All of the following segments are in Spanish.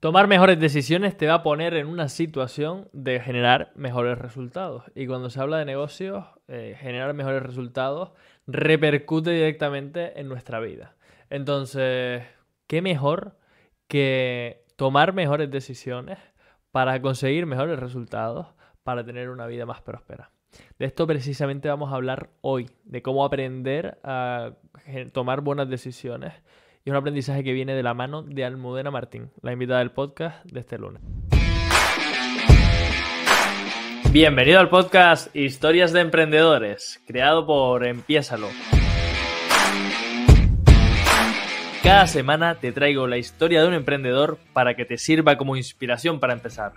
Tomar mejores decisiones te va a poner en una situación de generar mejores resultados. Y cuando se habla de negocios, eh, generar mejores resultados repercute directamente en nuestra vida. Entonces, ¿qué mejor que tomar mejores decisiones para conseguir mejores resultados, para tener una vida más próspera? De esto precisamente vamos a hablar hoy, de cómo aprender a tomar buenas decisiones y un aprendizaje que viene de la mano de Almudena Martín, la invitada del podcast de este lunes. Bienvenido al podcast Historias de Emprendedores, creado por Empiésalo. Cada semana te traigo la historia de un emprendedor para que te sirva como inspiración para empezar.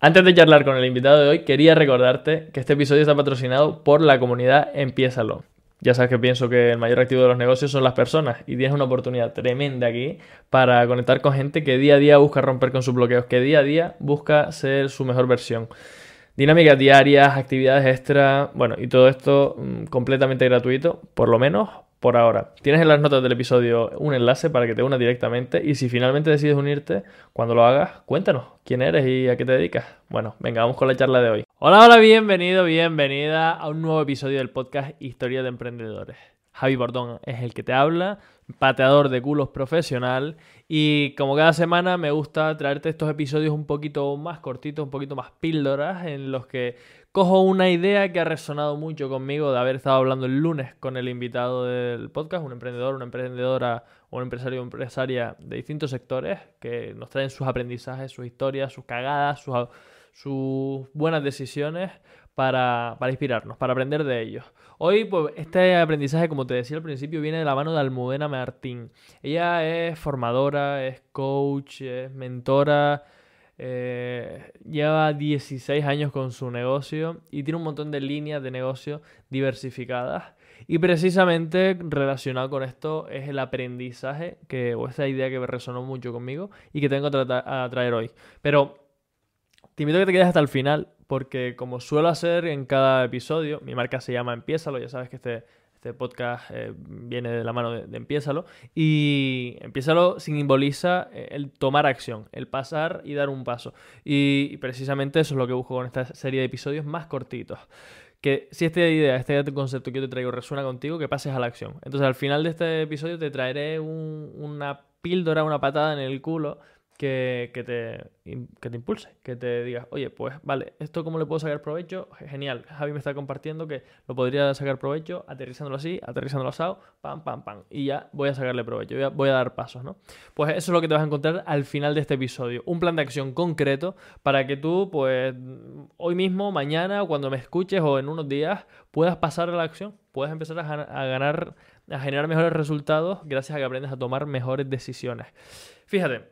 Antes de charlar con el invitado de hoy, quería recordarte que este episodio está patrocinado por la comunidad Empiésalo. Ya sabes que pienso que el mayor activo de los negocios son las personas y tienes una oportunidad tremenda aquí para conectar con gente que día a día busca romper con sus bloqueos, que día a día busca ser su mejor versión. Dinámicas diarias, actividades extra, bueno, y todo esto mm, completamente gratuito, por lo menos por ahora. Tienes en las notas del episodio un enlace para que te unas directamente y si finalmente decides unirte, cuando lo hagas, cuéntanos quién eres y a qué te dedicas. Bueno, venga, vamos con la charla de hoy. Hola, hola, bienvenido, bienvenida a un nuevo episodio del podcast Historia de Emprendedores. Javi Bordón es el que te habla, pateador de culos profesional y como cada semana me gusta traerte estos episodios un poquito más cortitos, un poquito más píldoras en los que cojo una idea que ha resonado mucho conmigo de haber estado hablando el lunes con el invitado del podcast, un emprendedor, una emprendedora un empresario o empresaria de distintos sectores que nos traen sus aprendizajes, sus historias, sus cagadas, sus, buenas decisiones para, para, inspirarnos, para aprender de ellos. Hoy, pues, este aprendizaje, como te decía al principio, viene de la mano de Almudena Martín. Ella es formadora, es coach, es mentora eh, lleva 16 años con su negocio y tiene un montón de líneas de negocio diversificadas. Y precisamente relacionado con esto es el aprendizaje, que, o esa idea que resonó mucho conmigo y que tengo a, traer hoy. Pero te invito a que te quedes hasta el final, porque como suelo hacer en cada episodio, mi marca se llama Empiézalo, ya sabes que este este podcast eh, viene de la mano de, de, Empiézalo. Y Empiézalo simboliza eh, el tomar acción, el pasar y dar un paso. Y, precisamente eso es lo que busco con esta serie de episodios más cortitos. Que si esta idea, este concepto que yo te traigo resuena contigo, que pases a la acción. Entonces al final de este episodio te traeré una píldora, una patada en el culo que, te, que te impulse, que te diga, oye, pues vale, ¿esto cómo le puedo sacar provecho? Genial, Javi me está compartiendo que lo podría sacar provecho aterrizándolo así, aterrizándolo asado, pam, pam, pam, y ya voy a sacarle provecho, voy a, a dar pasos, ¿no? Pues eso es lo que te vas a encontrar al final de este episodio, un plan de acción concreto para que tú, pues, hoy mismo, mañana, cuando me escuches o en unos días, puedas pasar a la acción, puedas empezar a, a ganar, a generar mejores resultados gracias a que aprendes a tomar mejores decisiones. Fíjate,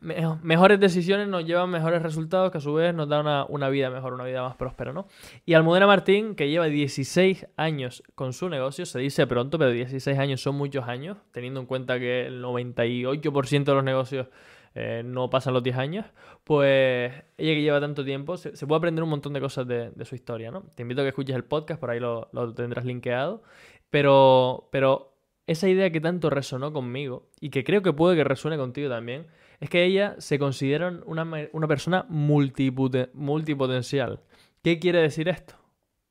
mejores decisiones nos llevan mejores resultados que a su vez nos da una, vida mejor, una vida más próspera, ¿no? Y Almudena Martín, que lleva 16 años con su negocio, se dice pronto, pero 16 años son muchos años, teniendo en cuenta que el 98% de los negocios eh, no pasan los 10 años, pues ella que lleva tanto tiempo, se, puede aprender un montón de cosas de, su historia, ¿no? Te invito a que escuches el podcast, por ahí lo, lo tendrás linkeado, pero, pero esa idea que tanto resonó conmigo y que creo que puede que resuene contigo también, es que ella se considera una, persona multipotencial. ¿Qué quiere decir esto?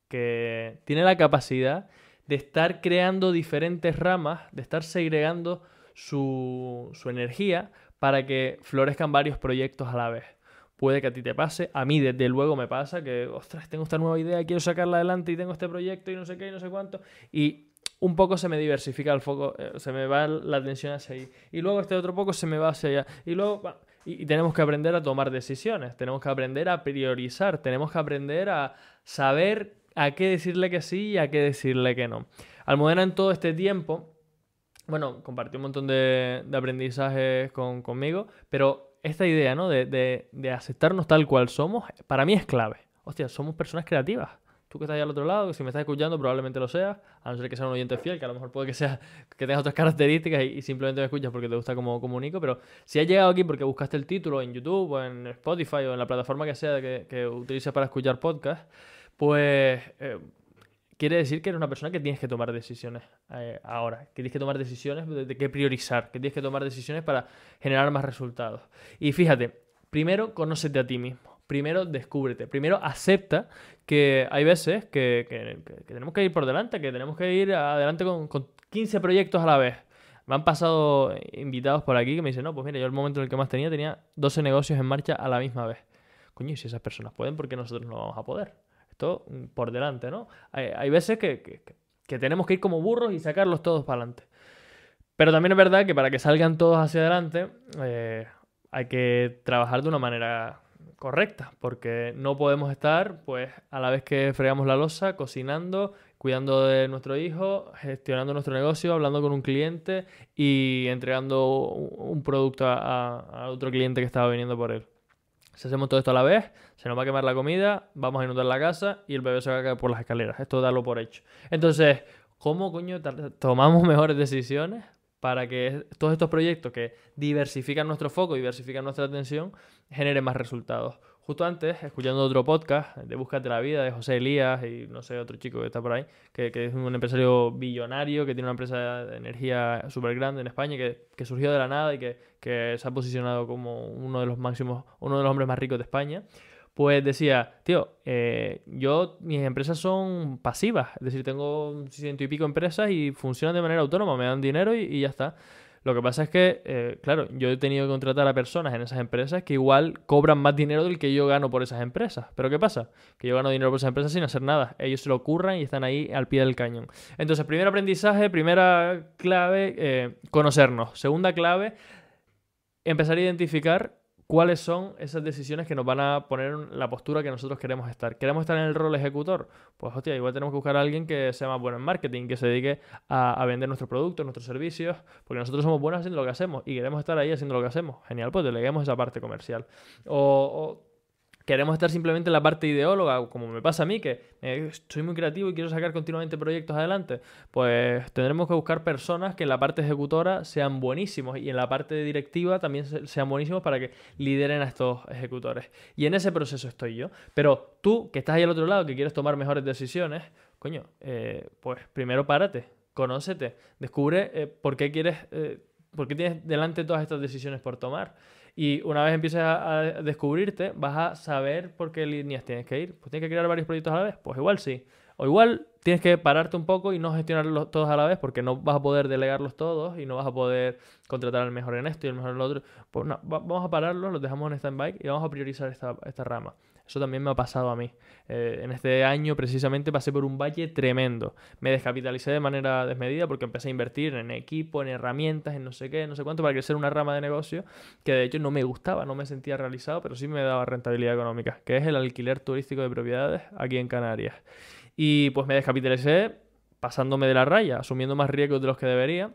Que tiene la capacidad de estar creando diferentes ramas, de estar segregando su, su energía para que florezcan varios proyectos a la vez. Puede que a ti te pase, a mí desde luego me pasa que, ostras, tengo esta nueva idea, quiero sacarla adelante y tengo este proyecto y no sé qué y no sé cuánto. Y un poco se me diversifica el foco, eh, se me va la atención hacia ahí. Y luego este otro poco se me va hacia allá. Y luego... tenemos que aprender a tomar decisiones, tenemos que aprender a priorizar, tenemos que aprender a saber a qué decirle que sí y a qué decirle que no. Almudena en todo este tiempo, bueno, compartió un montón de, aprendizajes conmigo, pero esta idea, ¿no? De, de, de aceptarnos tal cual somos, para mí es clave. Hostia, somos personas creativas tú que estás ahí al otro lado, que si me estás escuchando probablemente lo seas, a no ser que sea un oyente fiel, que a lo mejor puede que sea que tengas otras características y, simplemente me escuchas porque te gusta como comunico, pero si has llegado aquí porque buscaste el título en YouTube o en Spotify o en la plataforma que sea que, que utilices para escuchar podcast, pues eh, quiere decir que eres una persona que tienes que tomar decisiones eh, ahora, que tienes que tomar decisiones de, qué priorizar, que tienes que tomar decisiones para generar más resultados. Y fíjate, primero conócete a ti mismo, primero descúbrete, primero acepta que hay veces que, tenemos que ir por delante, que tenemos que ir adelante con, con 15 proyectos a la vez. Me han pasado invitados por aquí que me dicen, no, pues mira, yo el momento en el que más tenía tenía 12 negocios en marcha a la misma vez. Coño, y si esas personas pueden, ¿por qué nosotros no vamos a poder? Esto mm, por delante, ¿no? Hay, veces que, tenemos que ir como burros y sacarlos todos para adelante. Pero también es verdad que para que salgan todos hacia adelante eh, hay que trabajar de una manera correcta, porque no podemos estar, pues, a la vez que fregamos la losa, cocinando, cuidando de nuestro hijo, gestionando nuestro negocio, hablando con un cliente y entregando un producto a otro cliente que estaba viniendo por él. Si hacemos todo esto a la vez, se nos va a quemar la comida, vamos a inundar la casa y el bebé se va a caer por las escaleras. Esto darlo por hecho. Entonces, ¿cómo coño tomamos mejores decisiones para que todos estos proyectos que diversifican nuestro foco, diversifican nuestra atención, generen más resultados? Justo antes, escuchando otro podcast de Búscate la Vida de José Elías y no sé, otro chico que está por ahí, que, es un empresario billonario, que tiene una empresa de energía súper grande en España, que, que, surgió de la nada y que, que, se ha posicionado como uno de los máximos, uno de los hombres más ricos de España. Pues decía, tío, eh, yo, mis empresas son pasivas, es decir, tengo ciento y pico empresas y funcionan de manera autónoma, me dan dinero y ya está. Lo que pasa es que, eh, claro, yo he tenido que contratar a personas en esas empresas que igual cobran más dinero del que yo gano por esas empresas. Pero ¿qué pasa? Que yo gano dinero por esas empresas sin hacer nada. Ellos se lo curran y están ahí al pie del cañón. Entonces, primer aprendizaje, primera clave, eh, conocernos. Segunda clave, empezar a identificar cuáles son esas decisiones que nos van a poner en la postura que nosotros queremos estar. ¿Queremos estar en el rol ejecutor? Pues hostia, igual tenemos que buscar a alguien que sea más bueno en marketing, que se dedique a, vender nuestros productos, nuestros servicios, porque nosotros somos buenos haciendo lo que hacemos y queremos estar ahí haciendo lo que hacemos. Genial, pues deleguemos esa parte comercial. o queremos estar simplemente en la parte ideóloga, como me pasa a mí, que eh, soy muy creativo y quiero sacar continuamente proyectos adelante, pues tendremos que buscar personas que en la parte ejecutora sean buenísimos y en la parte directiva también sean buenísimos para que lideren a estos ejecutores. Y en ese proceso estoy yo. Pero tú, que estás ahí al otro lado, que quieres tomar mejores decisiones, coño, eh, pues primero párate, conócete, descubre eh, por qué quieres... ¿Por qué tienes delante todas estas decisiones por tomar? Y una vez empieces a, descubrirte, vas a saber por qué líneas tienes que ir. Pues tienes que crear varios proyectos a la vez. Pues igual sí. O igual tienes que pararte un poco y no gestionarlos todos a la vez porque no vas a poder delegarlos todos y no vas a poder contratar al mejor en esto y al mejor en lo otro. Pues no, vamos a pararlos, los dejamos en stand-by y vamos a priorizar esta, esta rama. Eso también me ha pasado a mí. Eh, en este año precisamente pasé por un valle tremendo. Me descapitalicé de manera desmedida porque empecé a invertir en equipo, en herramientas, en no sé qué, no sé cuánto, para crecer una rama de negocio que de hecho no me gustaba, no me sentía realizado, pero sí me daba rentabilidad económica, que es el alquiler turístico de propiedades aquí en Canarias. Y pues me descapitalicé pasándome de la raya, asumiendo más riesgos de los que debería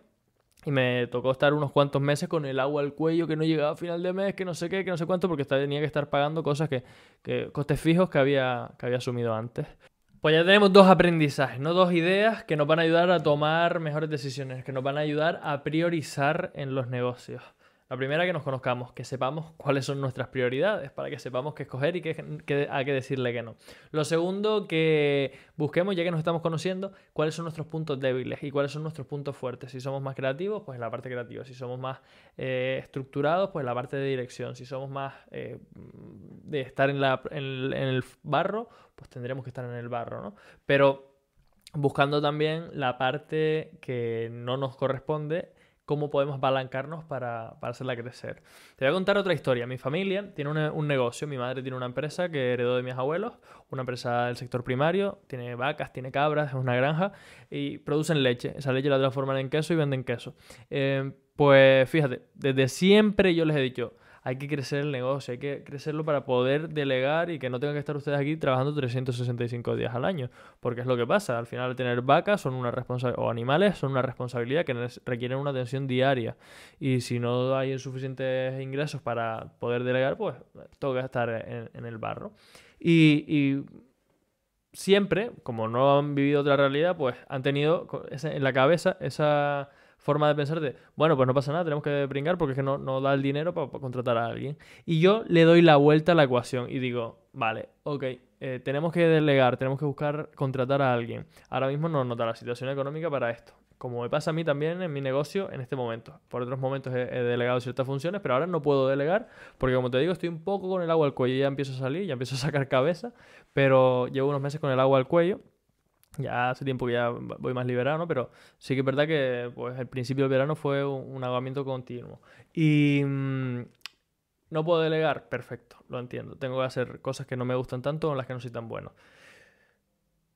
y me tocó estar unos cuantos meses con el agua al cuello que no llegaba a final de mes, que no sé qué, que no sé cuánto, porque tenía que estar pagando cosas que, que costes fijos que había, que había asumido antes. Pues ya tenemos dos aprendizajes, no dos ideas que nos van a ayudar a tomar mejores decisiones, que nos van a ayudar a priorizar en los negocios. La primera, que nos conozcamos, que sepamos cuáles son nuestras prioridades, para que sepamos qué escoger y qué, a qué decirle que no. Lo segundo, que busquemos, ya que nos estamos conociendo, cuáles son nuestros puntos débiles y cuáles son nuestros puntos fuertes. Si somos más creativos, pues en la parte creativa. Si somos más eh, estructurados, pues en la parte de dirección. Si somos más eh, de estar en, la, en el barro, pues tendremos que estar en el barro, ¿no? Pero buscando también la parte que no nos corresponde cómo podemos apalancarnos para, para, hacerla crecer. Te voy a contar otra historia. Mi familia tiene un, negocio, mi madre tiene una empresa que heredó de mis abuelos, una empresa del sector primario, tiene vacas, tiene cabras, es una granja y producen leche. Esa leche la transforman en queso y venden queso. Eh, pues fíjate, desde siempre yo les he dicho, hay que crecer el negocio, hay que crecerlo para poder delegar y que no tengan que estar ustedes aquí trabajando 365 días al año. Porque es lo que pasa, al final tener vacas son una o animales son una responsabilidad que requieren una atención diaria. Y si no hay suficientes ingresos para poder delegar, pues toca estar en, el barro. y, y siempre, como no han vivido otra realidad, pues han tenido en la cabeza esa forma de pensar de, bueno, pues no pasa nada, tenemos que brincar porque es que no, no da el dinero para, contratar a alguien. Y yo le doy la vuelta a la ecuación y digo, vale, ok, eh, tenemos que delegar, tenemos que buscar contratar a alguien. Ahora mismo no nota la situación económica para esto. Como me pasa a mí también en mi negocio en este momento. Por otros momentos he, delegado ciertas funciones, pero ahora no puedo delegar porque como te digo estoy un poco con el agua al cuello. Ya empiezo a salir, ya empiezo a sacar cabeza, pero llevo unos meses con el agua al cuello ya hace tiempo que ya voy más liberado, ¿no? Pero sí que es verdad que pues, el principio del verano fue un, ahogamiento continuo. Y mm, no puedo delegar, perfecto, lo entiendo. Tengo que hacer cosas que no me gustan tanto o en las que no soy tan bueno.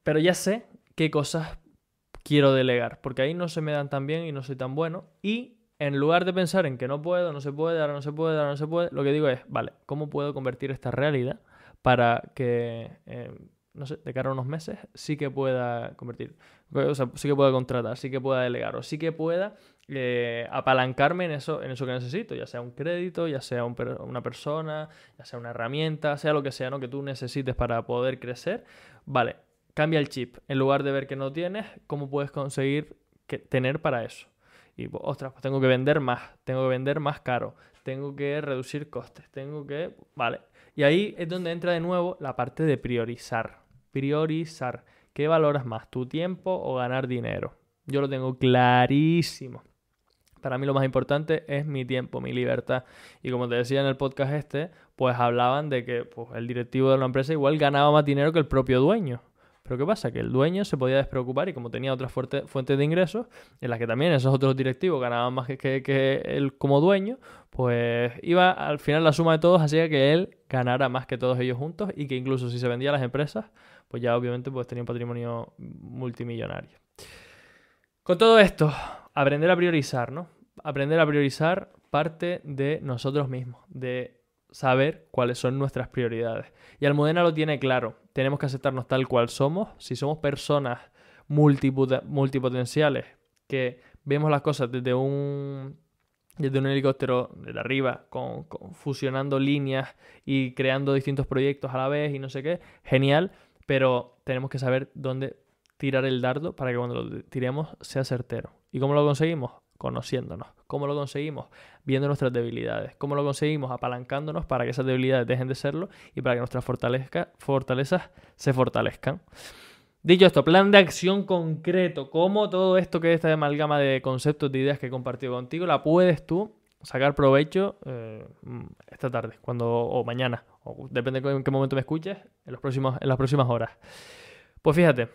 Pero ya sé qué cosas quiero delegar, porque ahí no se me dan tan bien y no soy tan bueno. Y en lugar de pensar en que no puedo, no se puede, ahora no se puede, ahora no se puede, lo que digo es, vale, ¿cómo puedo convertir esta realidad para que eh, no sé, de cara a unos meses, sí que pueda convertir, o sea, sí que pueda contratar, sí que pueda delegar, o sí que pueda eh, apalancarme en eso, en eso que necesito, ya sea un crédito, ya sea una persona, ya sea una herramienta, sea lo que sea, ¿no? Que tú necesites para poder crecer. Vale, cambia el chip. En lugar de ver que no tienes, ¿cómo puedes conseguir que, tener para eso? Y, ostras, pues tengo que vender más, tengo que vender más caro, tengo que reducir costes, tengo que... Vale. Y ahí es donde entra de nuevo la parte de priorizar priorizar. ¿Qué valoras más, tu tiempo o ganar dinero? Yo lo tengo clarísimo. Para mí lo más importante es mi tiempo, mi libertad. Y como te decía en el podcast este, pues hablaban de que pues, el directivo de la empresa igual ganaba más dinero que el propio dueño. Pero ¿qué pasa? Que el dueño se podía despreocupar y como tenía otras fuentes de ingresos, en las que también esos otros directivos ganaban más que, él como dueño, pues iba al final la suma de todos hacía que él ganara más que todos ellos juntos y que incluso si se vendía las empresas, pues ya obviamente pues tenía un patrimonio multimillonario. Con todo esto, aprender a priorizar, ¿no? Aprender a priorizar parte de nosotros mismos, de saber cuáles son nuestras prioridades. Y Almudena lo tiene claro. Tenemos que aceptarnos tal cual somos. Si somos personas multipotenciales que vemos las cosas desde un desde un helicóptero desde arriba, con, fusionando líneas y creando distintos proyectos a la vez y no sé qué, genial, pero tenemos que saber dónde tirar el dardo para que cuando lo tiremos sea certero. ¿Y cómo lo conseguimos? conociéndonos. ¿Cómo lo conseguimos? Viendo nuestras debilidades. ¿Cómo lo conseguimos? Apalancándonos para que esas debilidades dejen de serlo y para que nuestras fortalezas se fortalezcan. Dicho esto, plan de acción concreto. ¿Cómo todo esto que es esta amalgama de conceptos, de ideas que he compartido contigo, la puedes tú sacar provecho eh, esta tarde cuando, o mañana? O depende de en qué momento me escuches, en, en las próximas horas. Pues fíjate,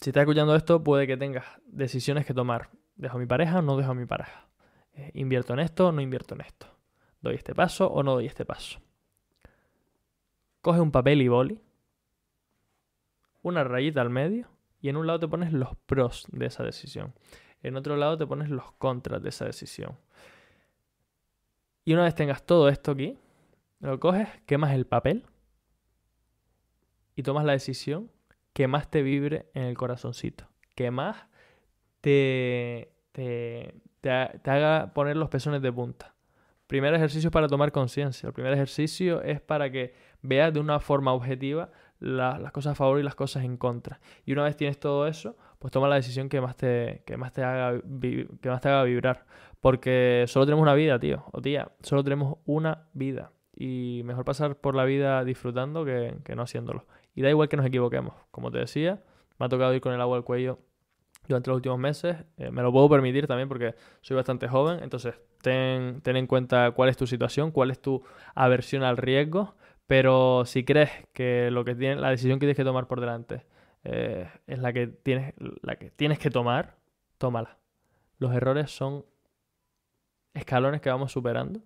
si estás escuchando esto, puede que tengas decisiones que tomar. ¿Dejo a mi pareja o no dejo a mi pareja? Eh, ¿Invierto en esto o no invierto en esto? ¿Doy este paso o no doy este paso? Coge un papel y boli, una rayita al medio, y en un lado te pones los pros de esa decisión. En otro lado te pones los contras de esa decisión. Y una vez tengas todo esto aquí, lo coges, quemas el papel y tomas la decisión que más te vibre en el corazoncito, que más te, te, haga poner los pezones de punta. Primer ejercicio es para tomar conciencia. El primer ejercicio es para que veas de una forma objetiva las cosas a favor y las cosas en contra. Y una vez tienes todo eso, pues toma la decisión que más te, que más te, haga, que más te haga vibrar. Porque solo tenemos una vida, tío. O tía, solo tenemos una vida. Y mejor pasar por la vida disfrutando que, que no haciéndolo. Y da igual que nos equivoquemos. Como te decía, me ha tocado ir con el agua al cuello durante los últimos meses. Eh, me lo puedo permitir también porque soy bastante joven. Entonces, ten, en cuenta cuál es tu situación, cuál es tu aversión al riesgo. Pero si crees que, lo que tiene, la decisión que tienes que tomar por delante eh, es la que, tienes, la que tienes que tomar, tómala. Los errores son escalones que vamos superando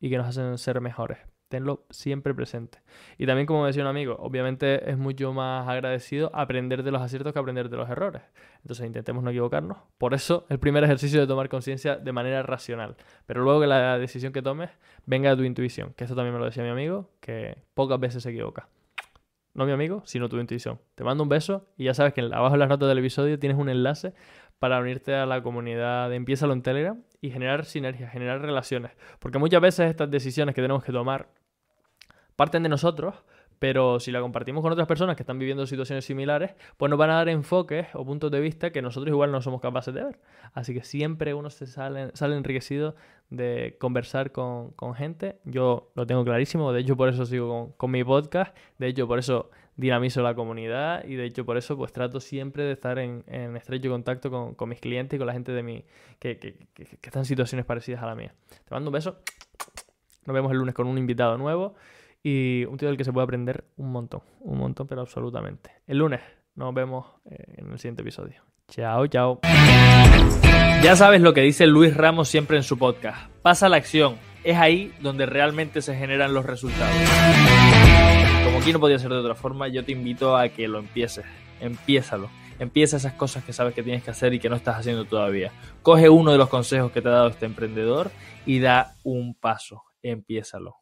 y que nos hacen ser mejores tenlo siempre presente. Y también, como decía un amigo, obviamente es mucho más agradecido aprender de los aciertos que aprender de los errores. Entonces intentemos no equivocarnos. Por eso el primer ejercicio de tomar conciencia de manera racional. Pero luego que la decisión que tomes venga de tu intuición. Que eso también me lo decía mi amigo, que pocas veces se equivoca. No mi amigo, sino tu intuición. Te mando un beso y ya sabes que abajo en las notas del episodio tienes un enlace para unirte a la comunidad de Empieza en Telegram y generar sinergias, generar relaciones. Porque muchas veces estas decisiones que tenemos que tomar parten de nosotros, pero si la compartimos con otras personas que están viviendo situaciones similares, pues nos van a dar enfoques o puntos de vista que nosotros igual no somos capaces de ver. Así que siempre uno se sale, sale enriquecido de conversar con, con, gente. Yo lo tengo clarísimo, de hecho por eso sigo con, mi podcast, de hecho por eso dinamizo la comunidad y de hecho por eso pues trato siempre de estar en, en estrecho contacto con, con, mis clientes y con la gente de mi, que, que, que, que está en situaciones parecidas a la mía. Te mando un beso. Nos vemos el lunes con un invitado nuevo y un tío del que se puede aprender un montón, un montón, pero absolutamente. El lunes nos vemos eh, en el siguiente episodio. Chao, chao. Ya sabes lo que dice Luis Ramos siempre en su podcast. Pasa la acción. Es ahí donde realmente se generan los resultados. Como aquí no podía ser de otra forma, yo te invito a que lo empieces. Empiézalo. Empieza esas cosas que sabes que tienes que hacer y que no estás haciendo todavía. Coge uno de los consejos que te ha dado este emprendedor y da un paso. Empiézalo.